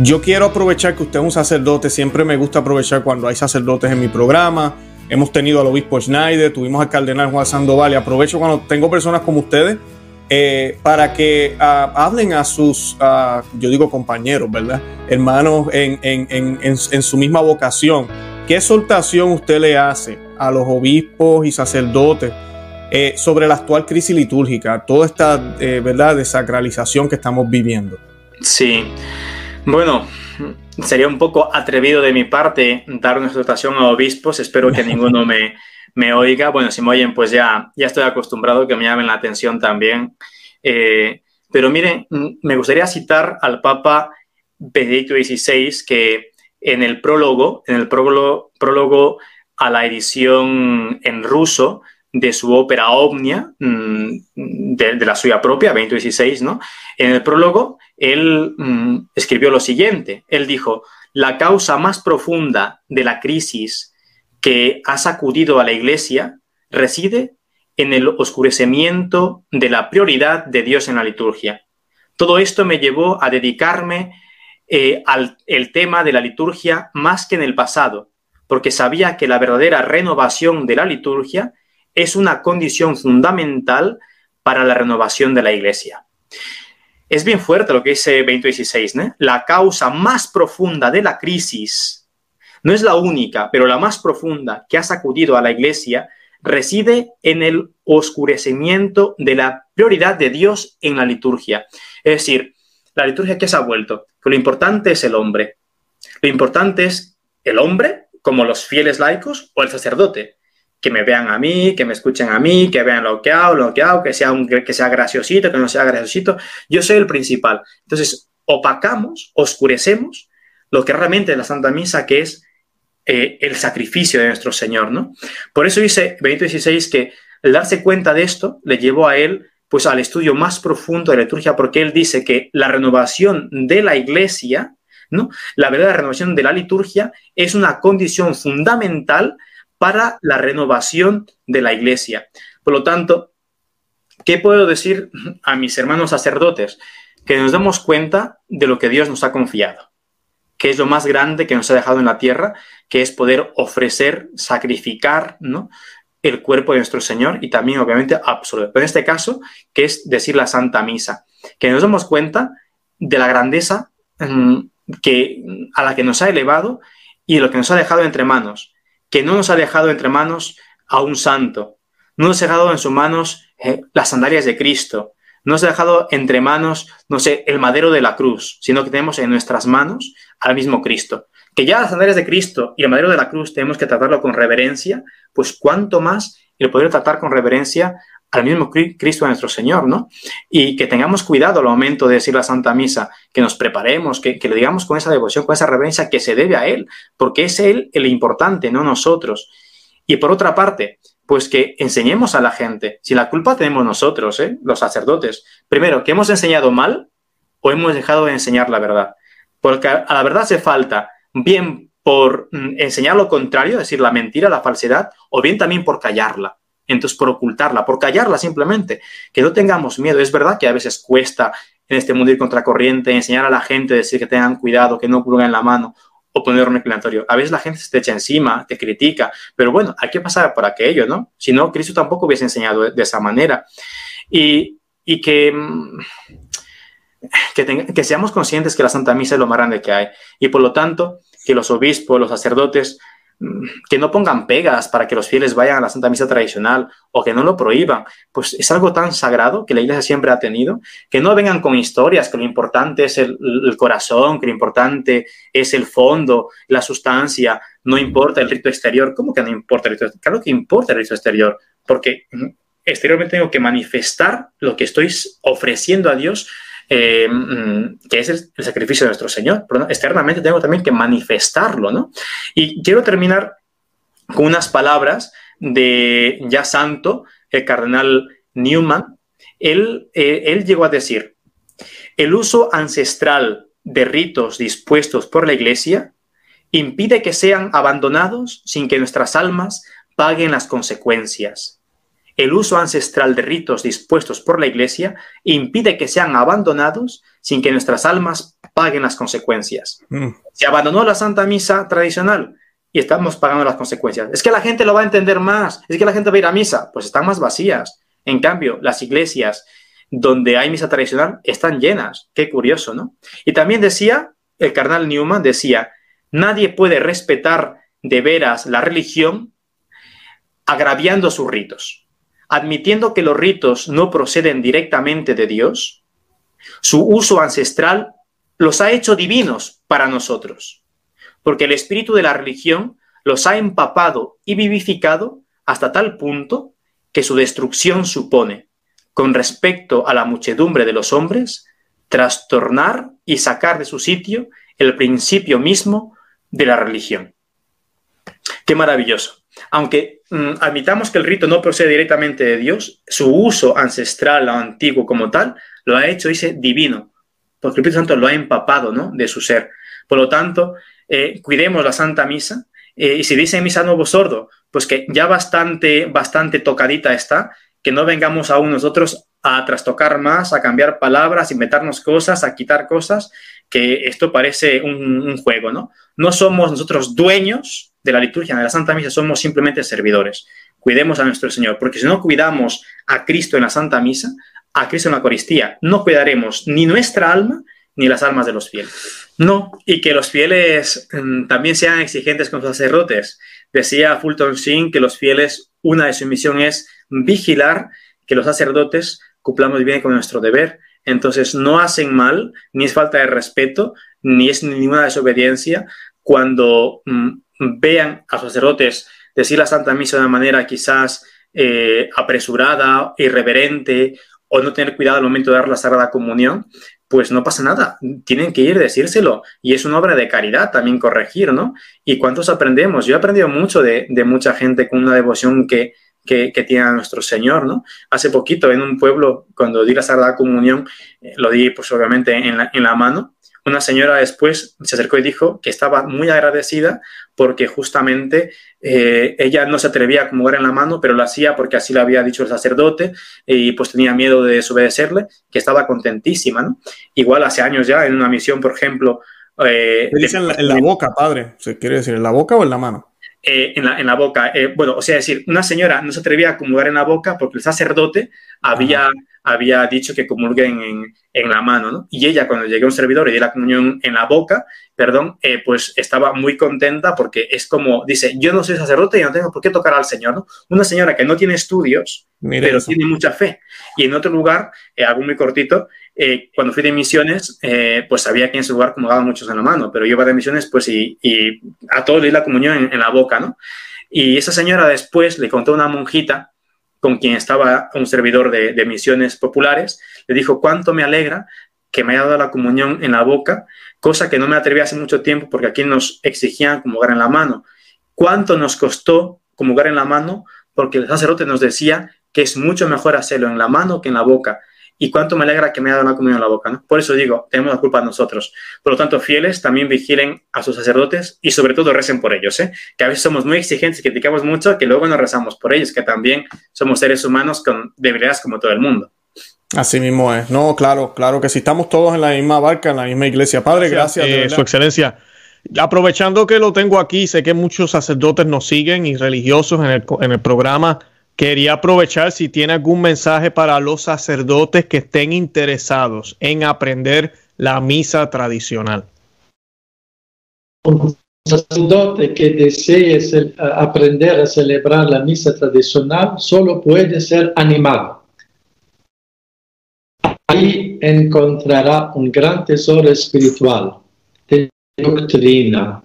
Yo quiero aprovechar que usted es un sacerdote, siempre me gusta aprovechar cuando hay sacerdotes en mi programa. Hemos tenido al obispo Schneider, tuvimos al cardenal Juan Sandoval y aprovecho cuando tengo personas como ustedes eh, para que ah, hablen a sus, ah, yo digo compañeros, ¿verdad? Hermanos en, en, su misma vocación. ¿Qué exhortación usted le hace a los obispos y sacerdotes eh, sobre la actual crisis litúrgica, toda esta, eh, ¿verdad?, desacralización que estamos viviendo? Sí. Bueno, sería un poco atrevido de mi parte dar una exhortación a obispos. Espero que ninguno me, me oiga. Bueno, si me oyen, pues ya, ya estoy acostumbrado que me llamen la atención también. Eh, pero miren, me gustaría citar al Papa Benedicto XVI que en el prólogo, en el prólogo, prólogo a la edición en ruso de su ópera Omnia, mm, de, la suya propia, Benedicto XVI, ¿no? En el prólogo él mm, escribió lo siguiente. Él dijo, la causa más profunda de la crisis que ha sacudido a la Iglesia reside en el oscurecimiento de la prioridad de Dios en la liturgia. Todo esto me llevó a dedicarme eh, al el tema de la liturgia más que en el pasado, porque sabía que la verdadera renovación de la liturgia es una condición fundamental para la renovación de la Iglesia. Es bien fuerte lo que dice 2016, ¿no? La causa más profunda de la crisis, no es la única, pero la más profunda que ha sacudido a la Iglesia, reside en el oscurecimiento de la prioridad de Dios en la liturgia. Es decir, la liturgia que se ha vuelto, que lo importante es el hombre. Lo importante es el hombre, como los fieles laicos, o el sacerdote que me vean a mí, que me escuchen a mí, que vean lo que hago, lo que hago, que sea, un, que sea graciosito, que no sea graciosito. Yo soy el principal. Entonces, opacamos, oscurecemos lo que realmente es la Santa Misa, que es eh, el sacrificio de nuestro Señor, ¿no? Por eso dice Benito XVI que el darse cuenta de esto le llevó a él pues al estudio más profundo de la liturgia, porque él dice que la renovación de la iglesia, ¿no? La verdadera renovación de la liturgia es una condición fundamental para la renovación de la iglesia. Por lo tanto, ¿qué puedo decir a mis hermanos sacerdotes? Que nos demos cuenta de lo que Dios nos ha confiado, que es lo más grande que nos ha dejado en la tierra, que es poder ofrecer, sacrificar, ¿no? el cuerpo de nuestro Señor y también, obviamente, absoluto. Pero en este caso, que es decir la Santa Misa, que nos demos cuenta de la grandeza mm, que, a la que nos ha elevado y lo que nos ha dejado entre manos que no nos ha dejado entre manos a un santo, no nos ha dejado en sus manos eh, las sandalias de Cristo, no nos ha dejado entre manos, no sé, el madero de la cruz, sino que tenemos en nuestras manos al mismo Cristo. Que ya las sandalias de Cristo y el madero de la cruz tenemos que tratarlo con reverencia, pues cuánto más el poder tratar con reverencia al mismo Cristo nuestro Señor, ¿no? Y que tengamos cuidado al momento de decir la Santa Misa, que nos preparemos, que, le digamos con esa devoción, con esa reverencia que se debe a Él, porque es Él el importante, no nosotros. Y por otra parte, pues que enseñemos a la gente, si la culpa tenemos nosotros, ¿eh? los sacerdotes, primero, que hemos enseñado mal o hemos dejado de enseñar la verdad. Porque a la verdad hace falta, bien por mm, enseñar lo contrario, es decir, la mentira, la falsedad, o bien también por callarla entonces por ocultarla, por callarla simplemente, que no tengamos miedo. Es verdad que a veces cuesta en este mundo ir contracorriente, enseñar a la gente, decir que tengan cuidado, que no en la mano o poner un reclinatorio. A veces la gente se te echa encima, te critica, pero bueno, hay que pasar por aquello, ¿no? Si no, Cristo tampoco hubiese enseñado de, esa manera. Y, que, mm, que, que seamos conscientes que la Santa Misa es lo más grande que hay y por lo tanto que los obispos, los sacerdotes, que no pongan pegas para que los fieles vayan a la Santa Misa tradicional o que no lo prohíban, pues es algo tan sagrado que la Iglesia siempre ha tenido, que no vengan con historias, que lo importante es el, corazón, que lo importante es el fondo, la sustancia, no importa el rito exterior. ¿Cómo que no importa el rito exterior? Claro que importa el rito exterior, porque exteriormente tengo que manifestar lo que estoy ofreciendo a Dios eh, mm, que es el, sacrificio de nuestro Señor. Pero externamente tengo también que manifestarlo, ¿no? Y quiero terminar con unas palabras de ya santo, el cardenal Newman. Eh, él llegó a decir, el uso ancestral de ritos dispuestos por la Iglesia impide que sean abandonados sin que nuestras almas paguen las consecuencias. El uso ancestral de ritos dispuestos por la Iglesia impide que sean abandonados sin que nuestras almas paguen las consecuencias. Mm. Se abandonó la Santa Misa tradicional y estamos pagando las consecuencias. Es que la gente lo va a entender más, es que la gente va a ir a misa, pues están más vacías. En cambio, las iglesias donde hay misa tradicional están llenas. Qué curioso, ¿no? Y también decía, el carnal Newman decía, nadie puede respetar de veras la religión agraviando sus ritos. Admitiendo que los ritos no proceden directamente de Dios, su uso ancestral los ha hecho divinos para nosotros, porque el espíritu de la religión los ha empapado y vivificado hasta tal punto que su destrucción supone, con respecto a la muchedumbre de los hombres, trastornar y sacar de su sitio el principio mismo de la religión. Qué maravilloso. Aunque admitamos que el rito no procede directamente de Dios, su uso ancestral o antiguo como tal lo ha hecho, dice, divino, porque el Espíritu Santo lo ha empapado ¿no? de su ser. Por lo tanto, eh, cuidemos la Santa Misa, eh, y si dice misa nuevo sordo, pues que ya bastante, bastante tocadita está, que no vengamos aún nosotros a trastocar más, a cambiar palabras, inventarnos cosas, a quitar cosas, que esto parece un, juego, ¿no? No somos nosotros dueños de la liturgia, de la Santa Misa, somos simplemente servidores. Cuidemos a nuestro Señor, porque si no cuidamos a Cristo en la Santa Misa, a Cristo en la Eucaristía, no cuidaremos ni nuestra alma ni las almas de los fieles. No, y que los fieles mm, también sean exigentes con los sacerdotes. Decía Fulton Sheen que los fieles, una de su misión es vigilar que los sacerdotes cumplamos bien con nuestro deber. Entonces, no hacen mal, ni es falta de respeto, ni es ninguna desobediencia cuando mm, vean a sacerdotes decir la Santa Misa de una manera quizás eh, apresurada, irreverente o no tener cuidado al momento de dar la Sagrada Comunión, pues no pasa nada, tienen que ir a decírselo. Y es una obra de caridad también corregir, ¿no? ¿Y cuántos aprendemos? Yo he aprendido mucho de, mucha gente con una devoción que, que, tiene a nuestro Señor, ¿no? Hace poquito en un pueblo, cuando di la Sagrada Comunión, eh, lo di pues obviamente en la, en la mano, una señora después se acercó y dijo que estaba muy agradecida porque justamente eh, ella no se atrevía a comulgar en la mano, pero lo hacía porque así lo había dicho el sacerdote y pues tenía miedo de desobedecerle, que estaba contentísima, ¿no? Igual hace años ya en una misión, por ejemplo... Eh, dicen en la, boca, padre? ¿Se quiere decir en la boca o en la mano? Eh, en, la, en, la, boca. Eh, bueno, o sea, decir, una señora no se atrevía a comulgar en la boca porque el sacerdote había había dicho que comulguen en, en, la mano, ¿no? Y ella, cuando llegué a un servidor y di la comunión en la boca, perdón, eh, pues estaba muy contenta porque es como, dice, yo no soy sacerdote y no tengo por qué tocar al Señor, ¿no? Una señora que no tiene estudios, pero tiene mucha fe. Y en otro lugar, eh, algo muy cortito, eh, cuando fui de misiones, pues sabía que en ese lugar comulgaban muchos en la mano, pero yo iba de misiones, pues, y, y a todos le di la comunión en, en la boca, ¿no? Y esa señora después le contó a una monjita con quien estaba un servidor de, misiones populares, le dijo, cuánto me alegra que me haya dado la comunión en la boca, cosa que no me atreví hace mucho tiempo porque aquí nos exigían comulgar en la mano. ¿Cuánto nos costó comulgar en la mano? Porque el sacerdote nos decía que es mucho mejor hacerlo en la mano que en la boca y cuánto me alegra que me haya dado la comunión en la boca. ¿no? Por eso digo, tenemos la culpa nosotros. Por lo tanto, fieles también vigilen a sus sacerdotes y sobre todo recen por ellos, ¿eh? que a veces somos muy exigentes y criticamos mucho, que luego no rezamos por ellos, que también somos seres humanos con debilidades como todo el mundo. Así mismo es. No, claro, claro que si estamos todos en la misma barca, en la misma iglesia. Padre, gracias. Eh, su excelencia. Aprovechando que lo tengo aquí, sé que muchos sacerdotes nos siguen y religiosos en el, en el programa. Quería aprovechar si tiene algún mensaje para los sacerdotes que estén interesados en aprender la misa tradicional. Un sacerdote que desee aprender a celebrar la misa tradicional solo puede ser animado. Ahí encontrará un gran tesoro espiritual de doctrina,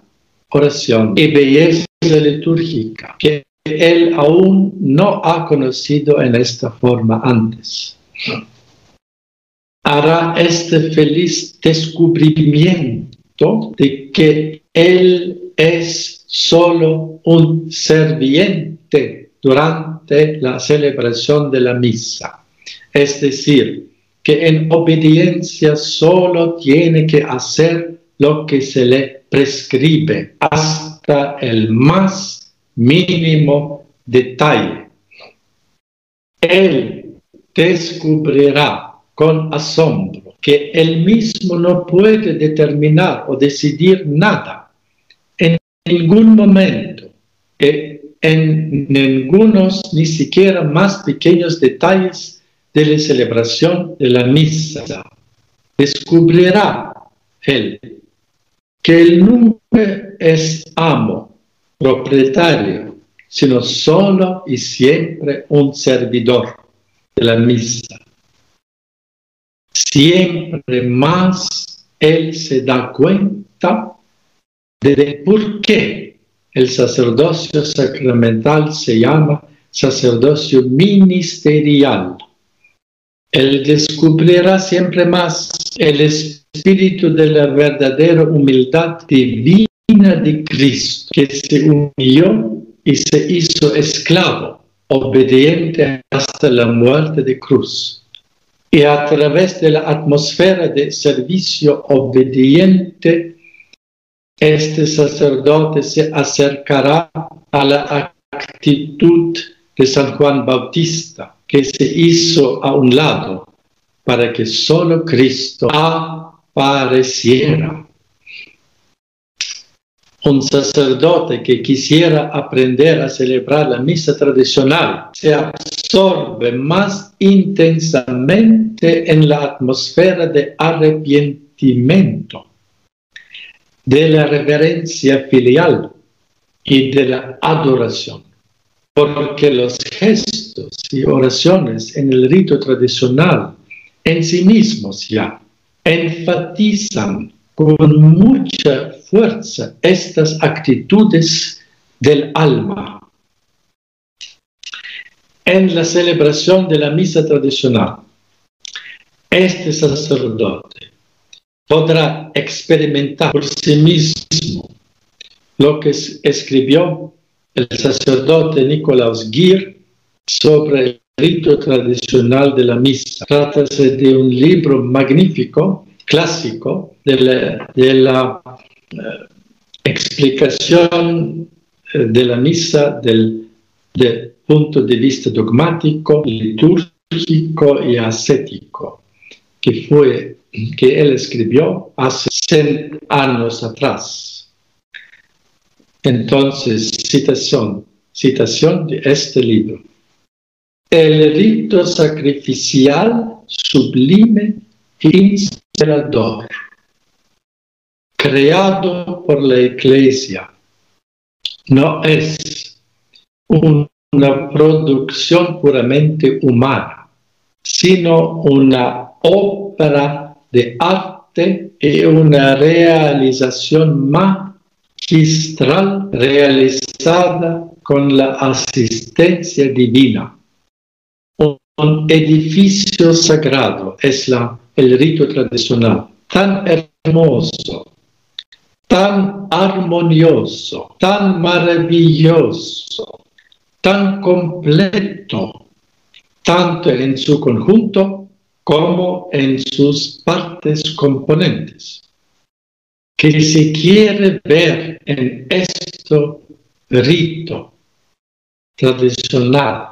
oración y belleza litúrgica que él aún no ha conocido en esta forma antes. Hará este feliz descubrimiento de que Él es solo un serviente durante la celebración de la misa. Es decir, que en obediencia solo tiene que hacer lo que se le prescribe hasta el más mínimo detalle. él descubrirá con asombro que él mismo no puede determinar o decidir nada en ningún momento, en ningunos ni siquiera más pequeños detalles de la celebración de la misa. Descubrirá él que él nunca es amo, propietario, sino solo y siempre un servidor de la misa. Siempre más él se da cuenta de por qué el sacerdocio sacramental se llama sacerdocio ministerial. Él descubrirá siempre más el espíritu de la verdadera humildad divina de Cristo, que se humilló y se hizo esclavo, obediente hasta la muerte de cruz. Y a través de la atmósfera de servicio obediente, este sacerdote se acercará a la actitud de San Juan Bautista, que se hizo a un lado para que solo Cristo apareciera. Un sacerdote que quisiera aprender a celebrar la misa tradicional se absorbe más intensamente en la atmósfera de arrepentimiento, de la reverencia filial y de la adoración porque los gestos y oraciones en el rito tradicional en sí mismos ya enfatizan con mucha fuerza estas actitudes del alma. En la celebración de la misa tradicional, este sacerdote podrá experimentar por sí mismo lo que escribió el sacerdote Nicolaus Gir sobre el rito tradicional de la misa. Trátase de un libro magnífico, clásico, de la, eh, explicación eh, de la misa del, punto de vista dogmático, litúrgico y ascético, que fue que él escribió hace 100 años atrás. Entonces, citación, citación de este libro. El rito sacrificial sublime inspirador, creado por la Iglesia, no es una producción puramente humana, sino una obra de arte y una realización magistral realizada con la asistencia divina. Un edificio sagrado es la, el rito tradicional, tan hermoso, tan armonioso, tan maravilloso, tan completo, tanto en su conjunto como en sus partes componentes. Que se quiere ver en esto rito tradicional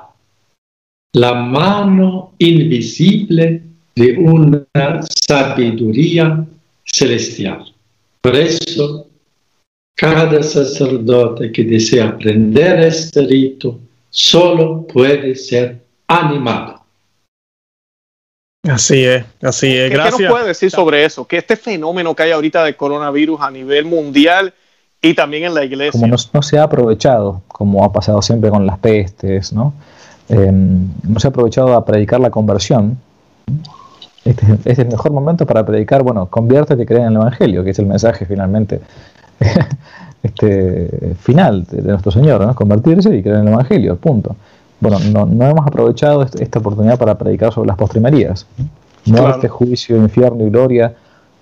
la mano invisible de una sabiduría celestial. Por eso, cada sacerdote que desea aprender este rito solo puede ser animado Así es, así es. Gracias. ¿Qué nos puede decir sobre eso? Que este fenómeno que hay ahorita de coronavirus a nivel mundial y también en la iglesia. Como no, se ha aprovechado, como ha pasado siempre con las pestes, ¿no? Em, no se ha aprovechado a predicar la conversión. Este, es el mejor momento para predicar, bueno, conviértete y cree en el Evangelio, que es el mensaje finalmente este, final de, nuestro Señor, ¿no? Convertirse y creer en el Evangelio, punto bueno, no, hemos aprovechado esta oportunidad para predicar sobre las postrimerías. Muerte, juicio, infierno y gloria,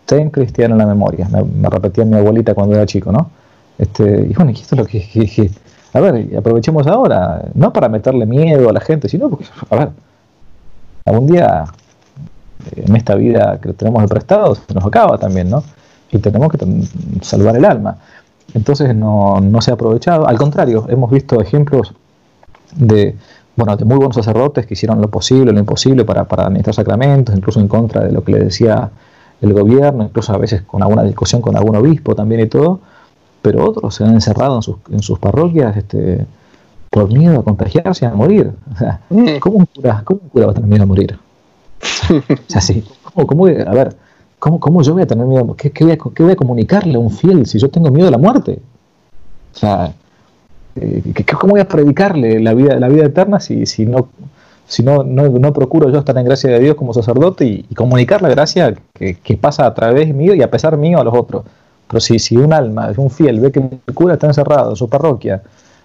ten cristiano en la memoria. Me, repetía mi abuelita cuando era chico, ¿no? Este, y bueno, esto es lo que, A ver, aprovechemos ahora, no para meterle miedo a la gente, sino porque, a ver, algún día en esta vida que tenemos de prestado se nos acaba también, ¿no? Y tenemos que salvar el alma. Entonces no, no se ha aprovechado. Al contrario, hemos visto ejemplos de, bueno, de muy buenos sacerdotes que hicieron lo posible, lo imposible para, para administrar sacramentos, incluso en contra de lo que le decía el gobierno, incluso a veces con alguna discusión con algún obispo también y todo, pero otros se han encerrado en sus, en sus parroquias este, por miedo a contagiarse y a morir. O sea, mm. ¿cómo, un cura, ¿cómo un cura va a tener miedo a morir? O sea, sí, ¿cómo, cómo, a ver, ¿cómo, ¿cómo, yo voy a tener miedo? ¿Qué, qué, voy a, ¿Qué voy a comunicarle a un fiel si yo tengo miedo a la muerte? O sea, eh, ¿cómo voy a predicarle la vida, la vida eterna si, si, no, si no, no, procuro yo estar en gracia de Dios como sacerdote y, comunicar la gracia que, que, pasa a través mío y a pesar mío a los otros? Pero si, si un alma, un fiel, ve que el cura está encerrado en su parroquia,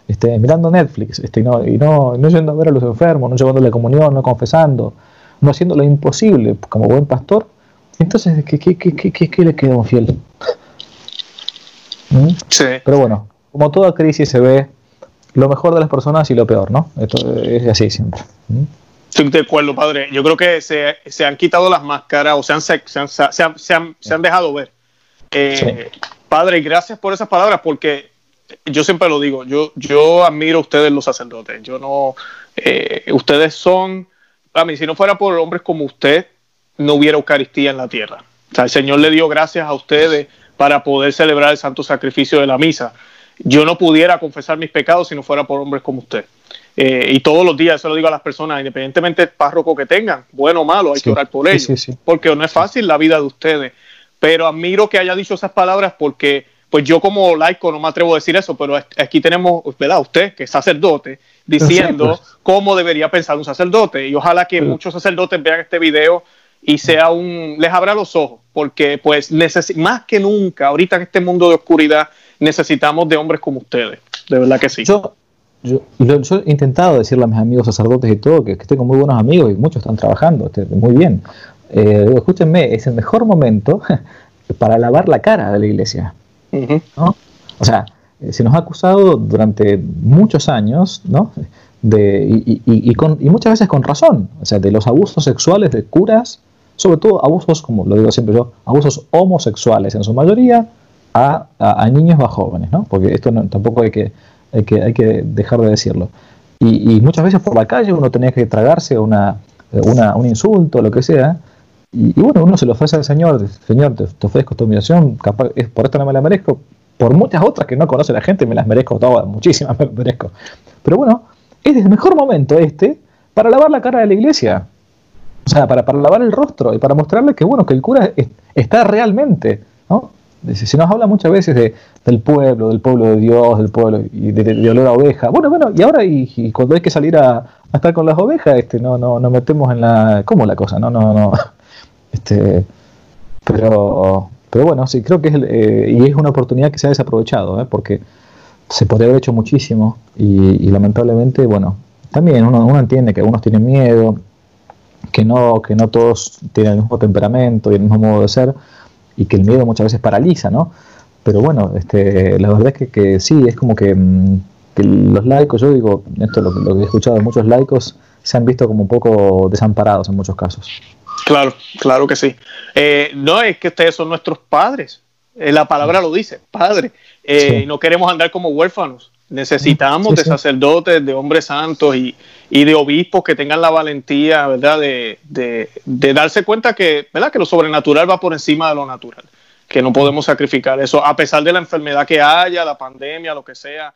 este, mirando Netflix este, y, no, y no, no yendo a ver a los enfermos, no llevándole comunión, no confesando, no haciendo lo imposible como buen pastor, entonces, ¿qué, qué, qué, qué le queda a un fiel? ¿Mm? Sí. Pero bueno, como toda crisis se ve lo mejor de las personas y lo peor, ¿no? Esto es así siempre. ¿Mm? Estoy de acuerdo, padre. Yo creo que se, se han quitado las máscaras o se han, se han, se han, se han, se han dejado ver. Eh, padre, gracias por esas palabras porque yo siempre lo digo, yo, yo admiro a ustedes los sacerdotes. Yo no, eh, ustedes son, a mí, si no fuera por hombres como usted, no hubiera Eucaristía en la tierra. O sea, el Señor le dio gracias a ustedes para poder celebrar el santo sacrificio de la misa. Yo no pudiera confesar mis pecados si no fuera por hombres como usted. Eh, y todos los días, eso lo digo a las personas, independientemente del párroco que tengan, bueno o malo, hay que orar por ellos, porque no es fácil la vida de ustedes pero admiro que haya dicho esas palabras porque pues yo como laico no me atrevo a decir eso, pero aquí tenemos, ¿verdad? Usted, que es sacerdote, diciendo pues. cómo debería pensar un sacerdote. Y ojalá que muchos sacerdotes vean este video y sea un, les abra los ojos, porque pues más que nunca, ahorita en este mundo de oscuridad, necesitamos de hombres como ustedes. De verdad que sí. Yo, yo, he intentado decirle a mis amigos sacerdotes y todo, que, que tengo muy buenos amigos y muchos están trabajando este, muy bien. Eh, escúchenme, es el mejor momento para lavar la cara de la iglesia. O sea, eh, se nos ha acusado durante muchos años, ¿no? De, y, y, muchas veces con razón, o sea, de los abusos sexuales de curas, sobre todo abusos, como lo digo siempre yo, abusos homosexuales en su mayoría a, a, niños o a jóvenes, ¿no? Porque esto tampoco hay que, hay que, hay que dejar de decirlo. Y, muchas veces por la calle uno tenía que tragarse una, una, un insulto, lo que sea, y, bueno, uno se lo ofrece al Señor, Señor, te, ofrezco esta humillación, capaz, es, por esto no me la merezco, por muchas otras que no conoce la gente me las merezco todas, muchísimas me merezco. Pero bueno, es el mejor momento este para lavar la cara de la iglesia. O sea, para, para lavar el rostro y para mostrarle que, bueno, que el cura está realmente, ¿no? Se nos habla muchas veces de, del pueblo, del pueblo de Dios, del pueblo y de, olor a oveja. Bueno, bueno, y ahora y, cuando hay que salir a, estar con las ovejas, este, no, no, no metemos en la, ¿cómo la cosa? No, no, no, este, pero, pero bueno, sí, creo que es, eh, y es una oportunidad que se ha desaprovechado, ¿eh? porque se podría haber hecho muchísimo y, lamentablemente, bueno, también uno, entiende que algunos tienen miedo, que no, que no todos tienen el mismo temperamento y el mismo modo de ser, y que el miedo muchas veces paraliza, ¿no? Pero bueno, este, la verdad es que, que sí, es como que, mm, los laicos, yo digo, esto lo, lo que he escuchado de muchos laicos, se han visto como un poco desamparados en muchos casos. Claro, claro que sí. Eh, no es que ustedes son nuestros padres. Eh, la palabra lo dice, padre. Eh, no queremos andar como huérfanos. Necesitamos de sacerdotes, de hombres santos y, de obispos que tengan la valentía, ¿verdad? De, darse cuenta que, ¿verdad? Que lo sobrenatural va por encima de lo natural. Que no podemos sacrificar eso, a pesar de la enfermedad que haya, la pandemia, lo que sea.